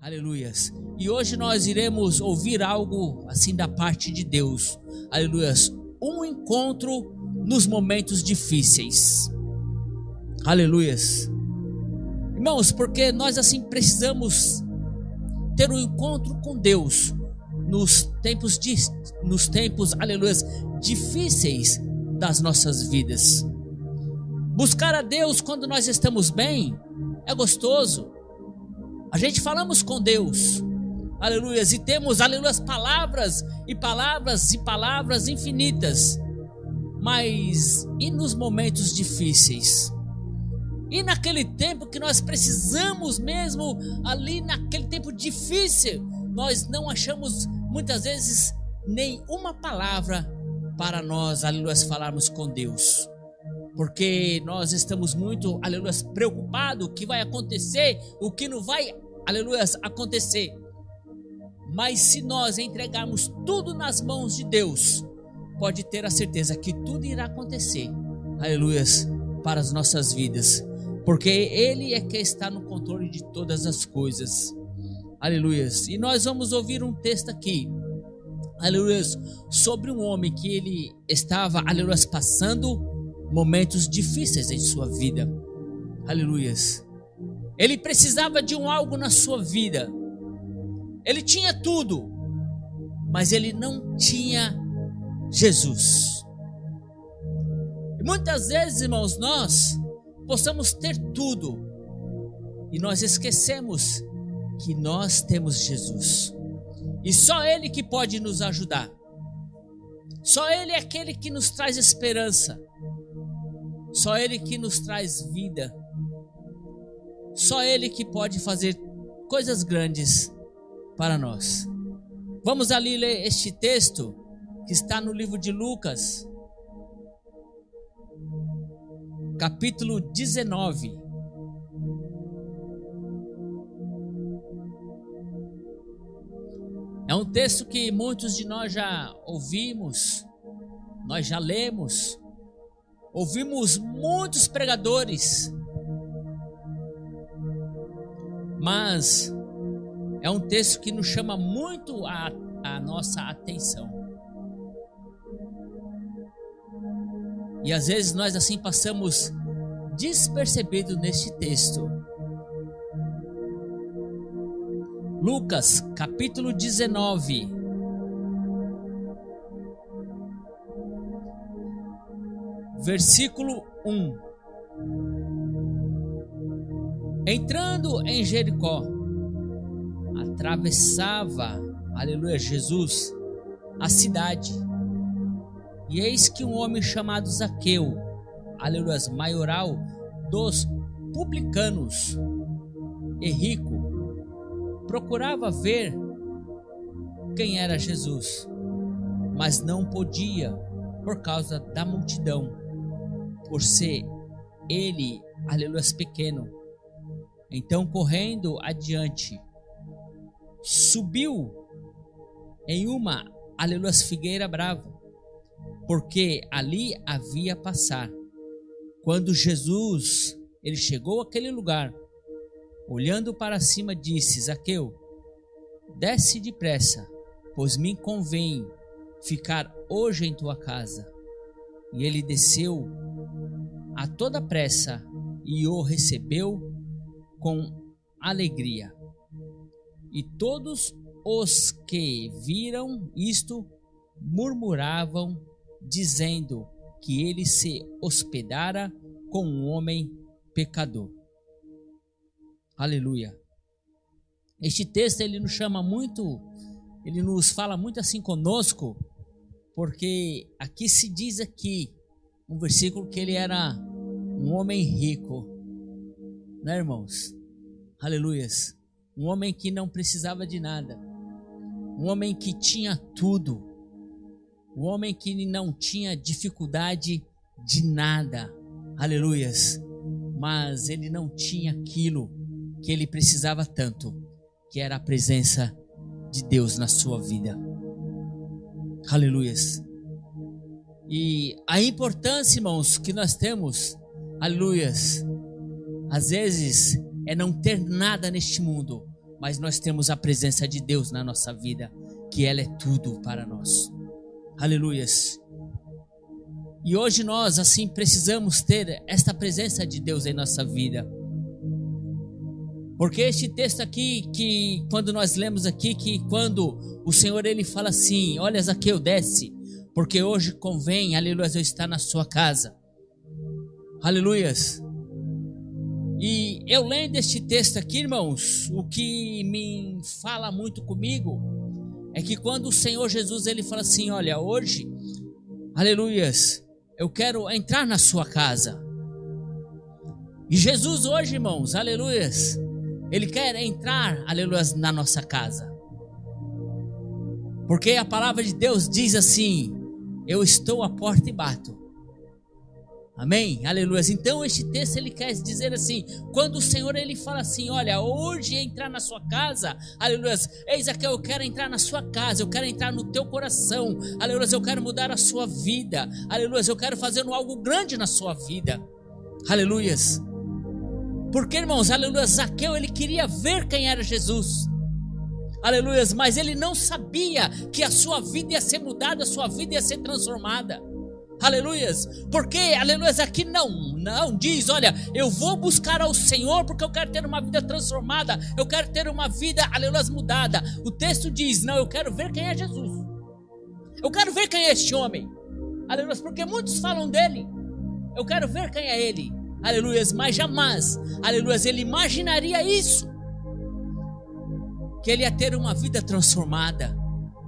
Aleluias. E hoje nós iremos ouvir algo assim da parte de Deus. Aleluias. Um encontro nos momentos difíceis. Aleluias. Irmãos, porque nós assim precisamos ter um encontro com Deus nos tempos de, nos tempos, aleluias, difíceis das nossas vidas. Buscar a Deus quando nós estamos bem é gostoso. A gente falamos com Deus, aleluias, e temos, aleluias, palavras e palavras e palavras infinitas. Mas e nos momentos difíceis? E naquele tempo que nós precisamos mesmo, ali naquele tempo difícil, nós não achamos muitas vezes nenhuma palavra para nós, aleluia, falarmos com Deus. Porque nós estamos muito, aleluia, preocupados o que vai acontecer, o que não vai, aleluia, acontecer. Mas se nós entregarmos tudo nas mãos de Deus, pode ter a certeza que tudo irá acontecer, aleluia, para as nossas vidas porque Ele é que está no controle de todas as coisas. Aleluias. E nós vamos ouvir um texto aqui, aleluias, sobre um homem que ele estava, aleluias, passando momentos difíceis em sua vida. Aleluias. Ele precisava de um algo na sua vida. Ele tinha tudo, mas ele não tinha Jesus. E muitas vezes, irmãos, nós possamos ter tudo e nós esquecemos que nós temos Jesus e só Ele que pode nos ajudar. Só Ele é aquele que nos traz esperança. Só Ele que nos traz vida. Só Ele que pode fazer coisas grandes para nós. Vamos ali ler este texto que está no livro de Lucas, capítulo 19. É um texto que muitos de nós já ouvimos, nós já lemos, ouvimos muitos pregadores, mas é um texto que nos chama muito a, a nossa atenção. E às vezes nós assim passamos despercebido neste texto. Lucas, capítulo 19. Versículo 1. Entrando em Jericó, atravessava, aleluia, Jesus, a cidade e eis que um homem chamado Zaqueu, aleluia, maioral dos publicanos e rico, procurava ver quem era Jesus, mas não podia por causa da multidão, por ser ele, aleluia, pequeno. Então, correndo adiante, subiu em uma, aleluia, figueira brava porque ali havia passar. Quando Jesus ele chegou àquele lugar, olhando para cima, disse: Zaqueu, desce depressa, pois me convém ficar hoje em tua casa. E ele desceu a toda pressa e o recebeu com alegria. E todos os que viram isto murmuravam dizendo que ele se hospedara com um homem pecador. Aleluia. Este texto ele nos chama muito, ele nos fala muito assim conosco, porque aqui se diz aqui um versículo que ele era um homem rico, né, irmãos? Aleluias. Um homem que não precisava de nada. Um homem que tinha tudo o homem que não tinha dificuldade de nada, aleluias, mas ele não tinha aquilo que ele precisava tanto, que era a presença de Deus na sua vida, aleluias. E a importância, irmãos, que nós temos, aleluias, às vezes é não ter nada neste mundo, mas nós temos a presença de Deus na nossa vida, que ela é tudo para nós. Aleluias. E hoje nós, assim, precisamos ter esta presença de Deus em nossa vida. Porque este texto aqui, que quando nós lemos aqui, que quando o Senhor ele fala assim: Olha, Zaqueu, desce, porque hoje convém, aleluia, eu estar na sua casa. Aleluias. E eu lendo este texto aqui, irmãos, o que me fala muito comigo é que quando o Senhor Jesus ele fala assim: Olha, hoje, aleluias, eu quero entrar na sua casa. E Jesus hoje, irmãos, aleluias, ele quer entrar, aleluias, na nossa casa. Porque a palavra de Deus diz assim: eu estou à porta e bato. Amém? Aleluia. Então este texto ele quer dizer assim, quando o Senhor ele fala assim, olha, hoje entrar na sua casa, aleluia. Eis aqui eu quero entrar na sua casa, eu quero entrar no teu coração. Aleluia, eu quero mudar a sua vida. Aleluia, eu quero fazer algo grande na sua vida. Aleluias. Porque, irmãos, aleluia, Zaqueu ele queria ver quem era Jesus. Aleluias, mas ele não sabia que a sua vida ia ser mudada, a sua vida ia ser transformada. Aleluias, porque, aleluias, aqui não, não diz, olha, eu vou buscar ao Senhor porque eu quero ter uma vida transformada, eu quero ter uma vida, aleluias, mudada. O texto diz, não, eu quero ver quem é Jesus, eu quero ver quem é este homem, aleluias, porque muitos falam dele, eu quero ver quem é ele, aleluias, mas jamais, aleluias, ele imaginaria isso que ele ia ter uma vida transformada.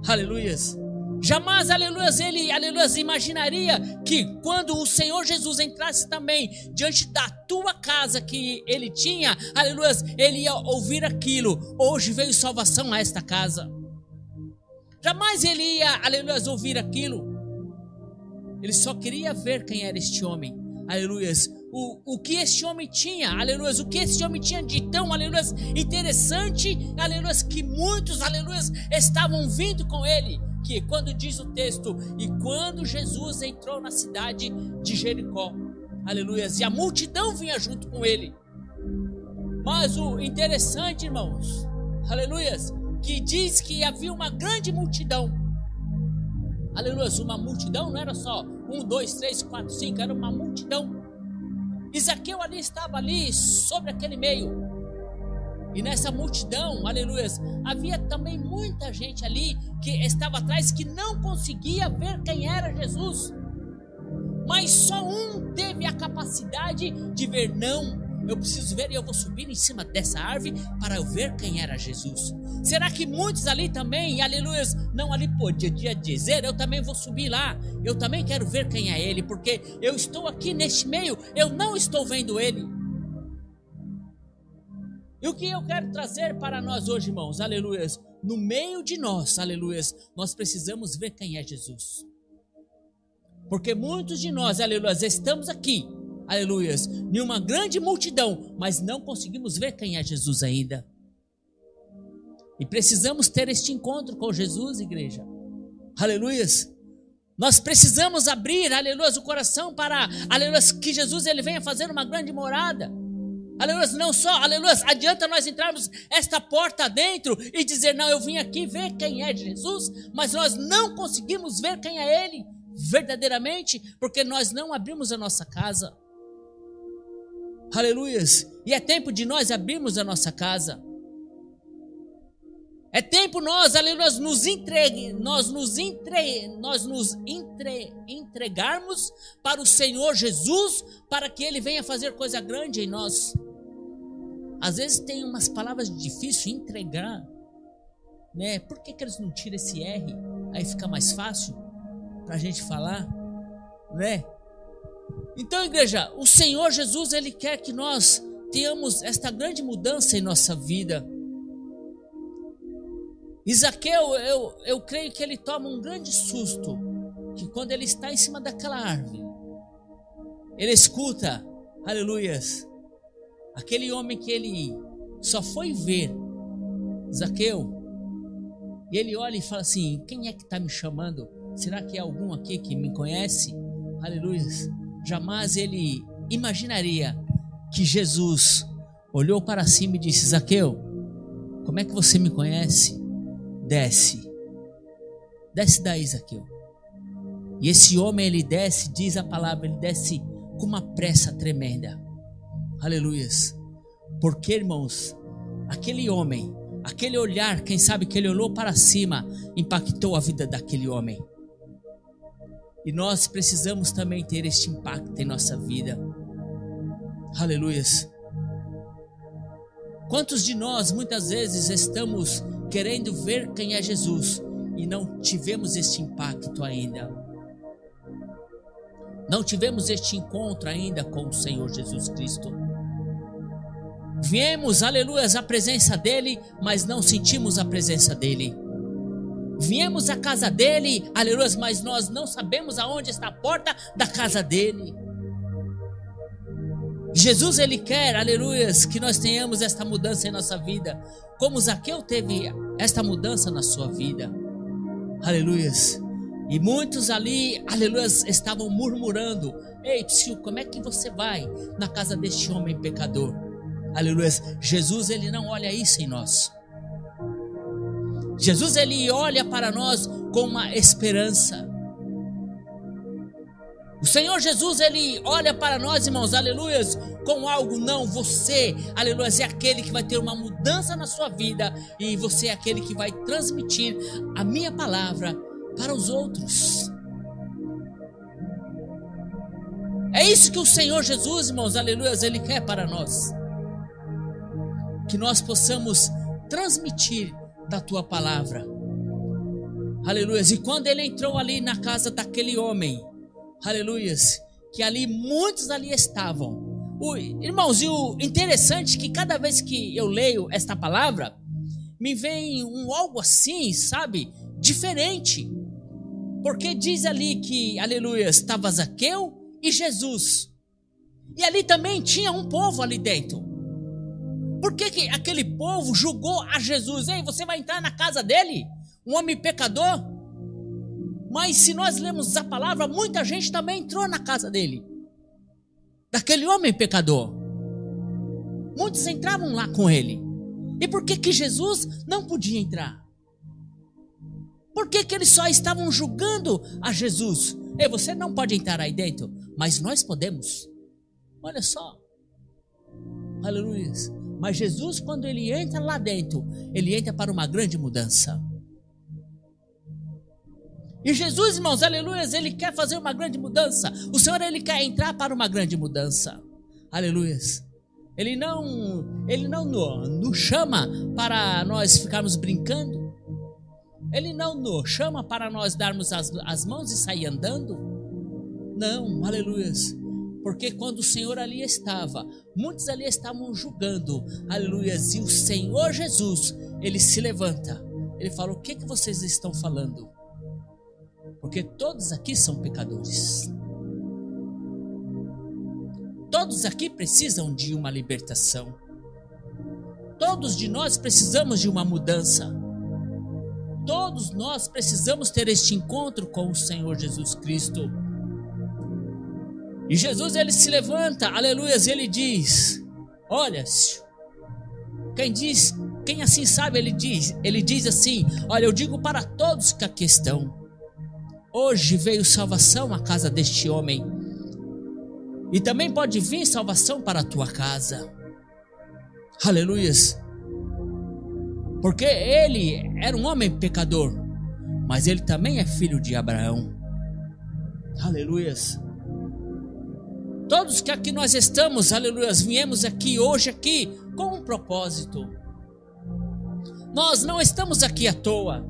Aleluias. Jamais, aleluias, ele, aleluias, imaginaria que quando o Senhor Jesus entrasse também diante da tua casa que ele tinha, aleluias, ele ia ouvir aquilo. Hoje veio salvação a esta casa. Jamais ele ia, aleluias, ouvir aquilo. Ele só queria ver quem era este homem. Aleluias o, o que esse homem tinha, aleluia, o que esse homem tinha de tão, aleluia, interessante, aleluia, que muitos, aleluia, estavam vindo com ele. Que quando diz o texto, e quando Jesus entrou na cidade de Jericó, aleluia, e a multidão vinha junto com ele. Mas o interessante, irmãos, aleluia, que diz que havia uma grande multidão. Aleluia, uma multidão não era só um, dois, três, quatro, cinco, era uma multidão. Isaqueu ali estava ali sobre aquele meio. E nessa multidão, aleluia, havia também muita gente ali que estava atrás que não conseguia ver quem era Jesus. Mas só um teve a capacidade de ver, não, eu preciso ver e eu vou subir em cima dessa árvore para eu ver quem era Jesus. Será que muitos ali também, aleluia, não ali podia dizer, eu também vou subir lá, eu também quero ver quem é ele, porque eu estou aqui neste meio, eu não estou vendo ele. E o que eu quero trazer para nós hoje, irmãos, aleluia, no meio de nós, aleluia, nós precisamos ver quem é Jesus. Porque muitos de nós, aleluia, estamos aqui, aleluias, em uma grande multidão, mas não conseguimos ver quem é Jesus ainda. E precisamos ter este encontro com Jesus, igreja. Aleluias. Nós precisamos abrir, aleluias, o coração para, aleluias, que Jesus ele venha fazer uma grande morada. Aleluias, não só, aleluias, adianta nós entrarmos esta porta dentro e dizer, não, eu vim aqui ver quem é Jesus, mas nós não conseguimos ver quem é Ele verdadeiramente, porque nós não abrimos a nossa casa. Aleluias. E é tempo de nós abrirmos a nossa casa. É tempo nós, aleluia, nos entregue, nós nos entre, nós nos entre, entregarmos para o Senhor Jesus, para que Ele venha fazer coisa grande em nós. Às vezes tem umas palavras difíceis, entregar, né? Por que, que eles não tiram esse R? Aí fica mais fácil para a gente falar, né? Então, igreja, o Senhor Jesus, Ele quer que nós tenhamos esta grande mudança em nossa vida. Isaqueu, eu, eu creio que ele toma um grande susto, que quando ele está em cima daquela árvore, ele escuta, aleluias, aquele homem que ele só foi ver, Isaqueu, e ele olha e fala assim: Quem é que está me chamando? Será que é algum aqui que me conhece? Aleluia. Jamais ele imaginaria que Jesus olhou para cima e disse: Zaqueu, como é que você me conhece? Desce. Desce daí, Zaqueu. E esse homem, ele desce, diz a palavra, ele desce com uma pressa tremenda. Aleluias. Porque, irmãos, aquele homem, aquele olhar, quem sabe que ele olhou para cima, impactou a vida daquele homem. E nós precisamos também ter este impacto em nossa vida. Aleluias. Quantos de nós muitas vezes estamos querendo ver quem é Jesus e não tivemos este impacto ainda? Não tivemos este encontro ainda com o Senhor Jesus Cristo. Viemos, aleluia, à presença dele, mas não sentimos a presença dele. Viemos à casa dele, aleluia, mas nós não sabemos aonde está a porta da casa dele. Jesus ele quer, aleluias, que nós tenhamos esta mudança em nossa vida, como Zaqueu teve esta mudança na sua vida. Aleluias. E muitos ali, aleluias, estavam murmurando: Ei, tio, como é que você vai na casa deste homem pecador? Aleluias. Jesus ele não olha isso em nós. Jesus ele olha para nós com uma esperança. O Senhor Jesus, ele olha para nós, irmãos, aleluias, com algo, não, você, aleluias, é aquele que vai ter uma mudança na sua vida e você é aquele que vai transmitir a minha palavra para os outros. É isso que o Senhor Jesus, irmãos, aleluias, ele quer para nós. Que nós possamos transmitir da tua palavra. Aleluias. E quando ele entrou ali na casa daquele homem, aleluias, que ali muitos ali estavam. O, irmãos, e o interessante é que cada vez que eu leio esta palavra, me vem um algo assim, sabe? Diferente. Porque diz ali que, aleluia, estava Zaqueu e Jesus. E ali também tinha um povo ali dentro. Por que, que aquele povo julgou a Jesus? Ei, você vai entrar na casa dele? Um homem pecador? Mas se nós lemos a palavra, muita gente também entrou na casa dele. Daquele homem pecador. Muitos entravam lá com ele. E por que que Jesus não podia entrar? Por que que eles só estavam julgando a Jesus? Ei, você não pode entrar aí dentro, mas nós podemos. Olha só. Aleluia. Mas Jesus, quando ele entra lá dentro, ele entra para uma grande mudança. E Jesus, irmãos, aleluia, ele quer fazer uma grande mudança. O Senhor, ele quer entrar para uma grande mudança. Aleluia. Ele não, ele não nos chama para nós ficarmos brincando. Ele não nos chama para nós darmos as, as mãos e sair andando. Não, aleluia. Porque quando o Senhor ali estava, muitos ali estavam julgando, aleluia. E o Senhor Jesus, ele se levanta. Ele fala: O que, que vocês estão falando? Porque todos aqui são pecadores. Todos aqui precisam de uma libertação. Todos de nós precisamos de uma mudança. Todos nós precisamos ter este encontro com o Senhor Jesus Cristo. E Jesus ele se levanta, aleluia, ele diz: Olha, quem diz, quem assim sabe, ele diz, ele diz assim: Olha, eu digo para todos que aqui estão, Hoje veio salvação à casa deste homem. E também pode vir salvação para a tua casa. Aleluias. Porque ele era um homem pecador, mas ele também é filho de Abraão. Aleluias. Todos que aqui nós estamos, aleluias, viemos aqui hoje aqui com um propósito. Nós não estamos aqui à toa.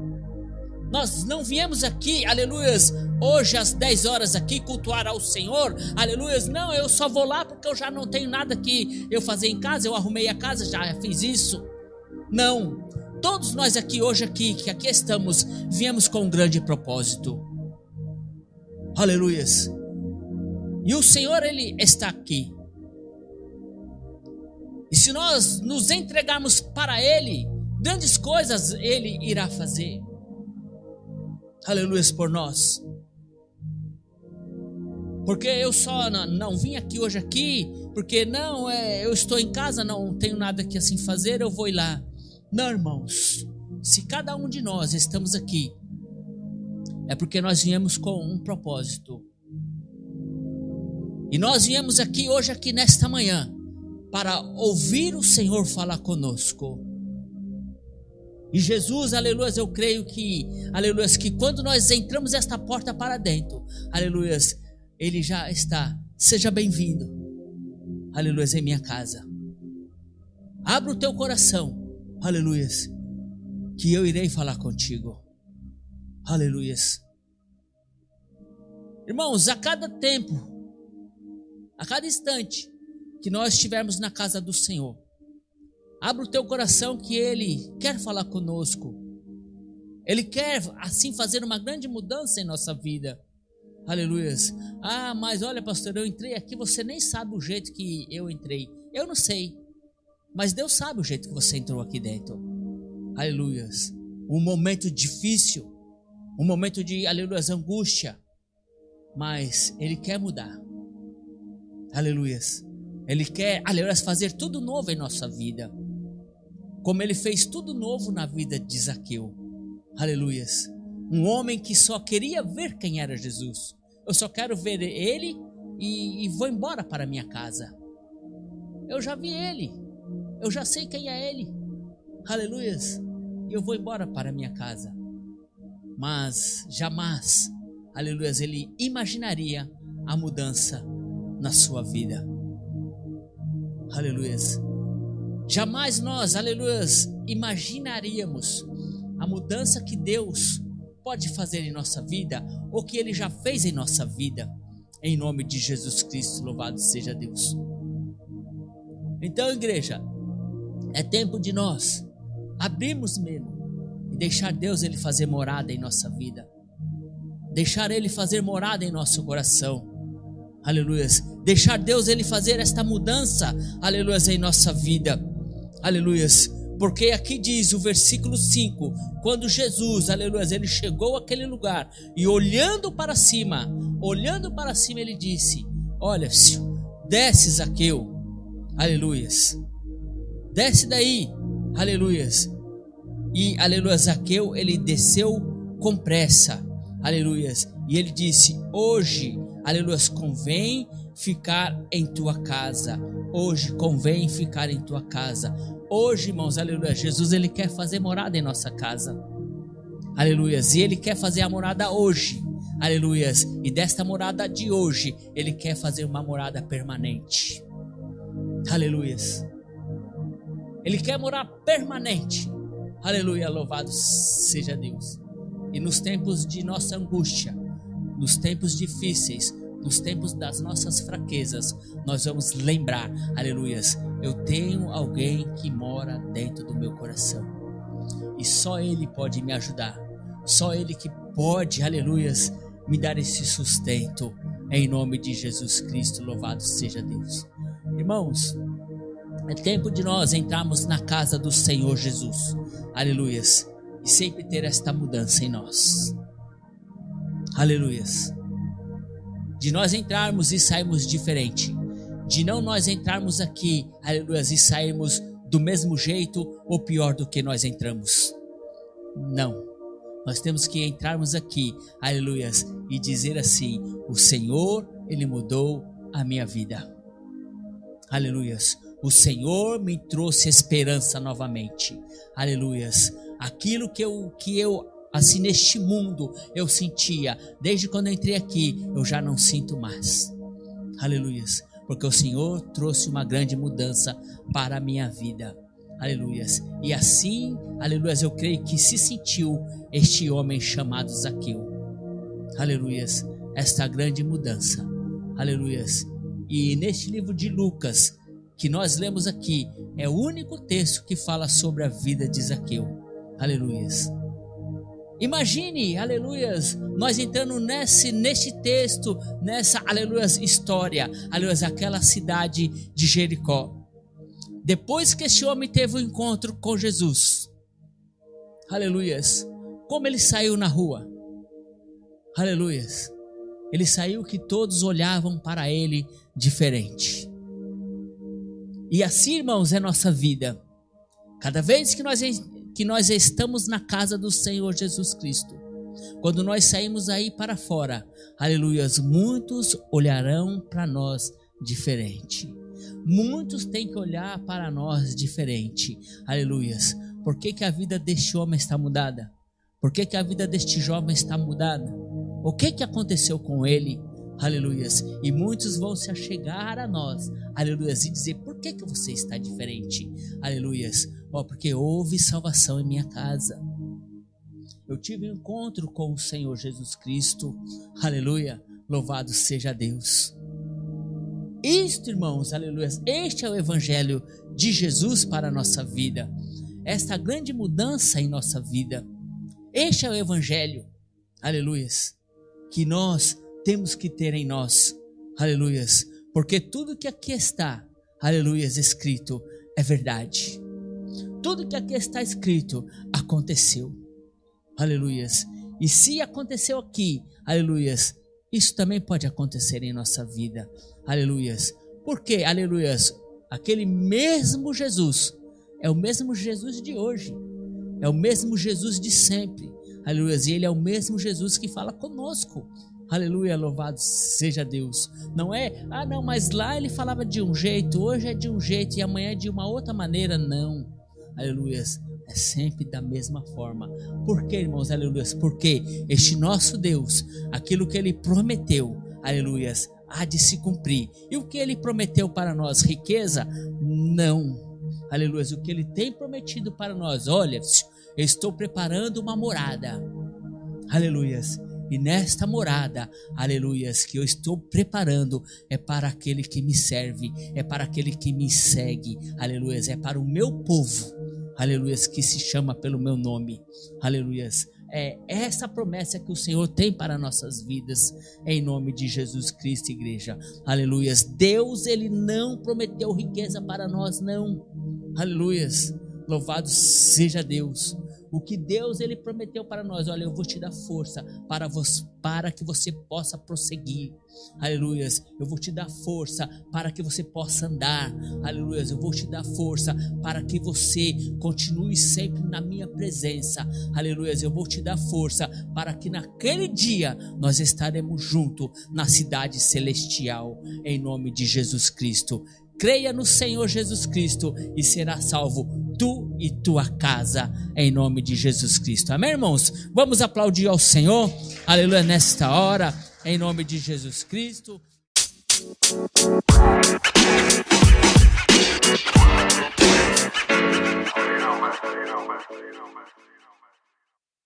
Nós não viemos aqui, aleluias, hoje às 10 horas aqui cultuar ao Senhor, aleluias. Não, eu só vou lá porque eu já não tenho nada que eu fazer em casa, eu arrumei a casa, já fiz isso. Não. Todos nós aqui hoje aqui, que aqui estamos, viemos com um grande propósito. Aleluias. E o Senhor ele está aqui. E se nós nos entregarmos para ele, grandes coisas ele irá fazer. aleluia, por nós. Porque eu só não, não, vim aqui hoje aqui, porque não, é, eu estou em casa, não tenho nada que assim fazer, eu vou ir lá. Não, irmãos, se cada um de nós estamos aqui, é porque nós viemos com um propósito. E nós viemos aqui hoje, aqui nesta manhã, para ouvir o Senhor falar conosco. E Jesus, aleluia, eu creio que, aleluia, que quando nós entramos esta porta para dentro, aleluia, Ele já está. Seja bem-vindo, aleluia, em minha casa. Abra o teu coração, aleluia, que eu irei falar contigo, aleluia. Irmãos, a cada tempo, a cada instante que nós estivermos na casa do Senhor, Abra o teu coração que Ele quer falar conosco. Ele quer assim fazer uma grande mudança em nossa vida. Aleluia. Ah, mas olha, pastor, eu entrei aqui, você nem sabe o jeito que eu entrei. Eu não sei. Mas Deus sabe o jeito que você entrou aqui dentro. Aleluia. Um momento difícil, um momento de, aleluia, angústia. Mas Ele quer mudar. Aleluia. Ele quer, aleluia, fazer tudo novo em nossa vida como ele fez tudo novo na vida de Zaqueu. Aleluias. Um homem que só queria ver quem era Jesus. Eu só quero ver ele e, e vou embora para minha casa. Eu já vi ele. Eu já sei quem é ele. Aleluias. E eu vou embora para minha casa. Mas jamais, aleluias, ele imaginaria a mudança na sua vida. Aleluias. Jamais nós, aleluia, imaginaríamos a mudança que Deus pode fazer em nossa vida ou que Ele já fez em nossa vida. Em nome de Jesus Cristo, louvado seja Deus. Então, igreja, é tempo de nós abrirmos mesmo e deixar Deus Ele fazer morada em nossa vida, deixar Ele fazer morada em nosso coração. Aleluia. Deixar Deus Ele fazer esta mudança, aleluia, em nossa vida. Aleluias. Porque aqui diz o versículo 5: quando Jesus, aleluia, ele chegou àquele lugar e olhando para cima, olhando para cima, ele disse: Olha, desce Zaqueu, aleluias, desce daí, aleluias. E aleluia, Zaqueu, ele desceu com pressa, aleluias. E ele disse: Hoje, aleluias, convém ficar em tua casa. Hoje convém ficar em tua casa. Hoje, irmãos, aleluia. Jesus ele quer fazer morada em nossa casa. Aleluia. E ele quer fazer a morada hoje. Aleluia. E desta morada de hoje, ele quer fazer uma morada permanente. Aleluia. Ele quer morar permanente. Aleluia. Louvado seja Deus. E nos tempos de nossa angústia, nos tempos difíceis, nos tempos das nossas fraquezas, nós vamos lembrar, aleluias, eu tenho alguém que mora dentro do meu coração. E só Ele pode me ajudar. Só Ele que pode, aleluias, me dar esse sustento. Em nome de Jesus Cristo, louvado seja Deus. Irmãos, é tempo de nós entrarmos na casa do Senhor Jesus. Aleluias. E sempre ter esta mudança em nós. Aleluias de nós entrarmos e sairmos diferente, de não nós entrarmos aqui, aleluia, e sairmos do mesmo jeito ou pior do que nós entramos. Não. Nós temos que entrarmos aqui, aleluia, e dizer assim: o Senhor, Ele mudou a minha vida. Aleluias. O Senhor me trouxe esperança novamente. Aleluias. Aquilo que eu, que eu assim neste mundo eu sentia, desde quando entrei aqui, eu já não sinto mais. Aleluias, porque o Senhor trouxe uma grande mudança para a minha vida. Aleluias. E assim, aleluias, eu creio que se sentiu este homem chamado Zaqueu. Aleluias, esta grande mudança. Aleluias. E neste livro de Lucas, que nós lemos aqui, é o único texto que fala sobre a vida de Zaqueu. Aleluias. Imagine, aleluias, nós entrando nesse, neste texto, nessa, aleluias, história, aleluias, aquela cidade de Jericó. Depois que este homem teve o um encontro com Jesus, aleluias, como ele saiu na rua, Aleluias. Ele saiu que todos olhavam para ele diferente. E assim, irmãos, é nossa vida. Cada vez que nós, que nós estamos na casa do Senhor Jesus Cristo, quando nós saímos aí para fora, aleluias, muitos olharão para nós diferente. Muitos têm que olhar para nós diferente. Aleluias. Por que, que a vida deste homem está mudada? Por que, que a vida deste jovem está mudada? O que, que aconteceu com ele? Aleluias. E muitos vão se achegar a nós, aleluias, e dizer: por que, que você está diferente? Aleluias. Oh, porque houve salvação em minha casa. Eu tive um encontro com o Senhor Jesus Cristo. Aleluia. Louvado seja Deus. Isto, irmãos, aleluia. Este é o evangelho de Jesus para a nossa vida. Esta grande mudança em nossa vida. Este é o evangelho. Aleluias. Que nós temos que ter em nós. Aleluias. Porque tudo que aqui está, aleluias, escrito é verdade. Tudo que aqui está escrito aconteceu. Aleluias. E se aconteceu aqui, aleluias, isso também pode acontecer em nossa vida. Aleluias. Porque, aleluias, aquele mesmo Jesus é o mesmo Jesus de hoje. É o mesmo Jesus de sempre. Aleluias. E ele é o mesmo Jesus que fala conosco. Aleluia, louvado seja Deus. Não é, ah, não, mas lá ele falava de um jeito, hoje é de um jeito e amanhã é de uma outra maneira. Não. Aleluias. É sempre da mesma forma. Por quê, irmãos? Aleluias. Porque este nosso Deus, aquilo que ele prometeu, aleluias, há de se cumprir. E o que ele prometeu para nós? Riqueza? Não. Aleluias. O que ele tem prometido para nós? Olha, estou preparando uma morada. Aleluias. E nesta morada, aleluias, que eu estou preparando é para aquele que me serve, é para aquele que me segue, aleluias, é para o meu povo aleluias, que se chama pelo meu nome, aleluias. É essa promessa que o Senhor tem para nossas vidas, em nome de Jesus Cristo, igreja, aleluias. Deus, Ele não prometeu riqueza para nós, não, aleluias. Louvado seja Deus. O que Deus ele prometeu para nós, olha, eu vou te dar força para, você, para que você possa prosseguir. Aleluias. Eu vou te dar força para que você possa andar. Aleluias. Eu vou te dar força para que você continue sempre na minha presença. Aleluias. Eu vou te dar força para que naquele dia nós estaremos juntos na cidade celestial em nome de Jesus Cristo. Creia no Senhor Jesus Cristo e será salvo tu e tua casa, em nome de Jesus Cristo. Amém, irmãos? Vamos aplaudir ao Senhor, aleluia, nesta hora, em nome de Jesus Cristo.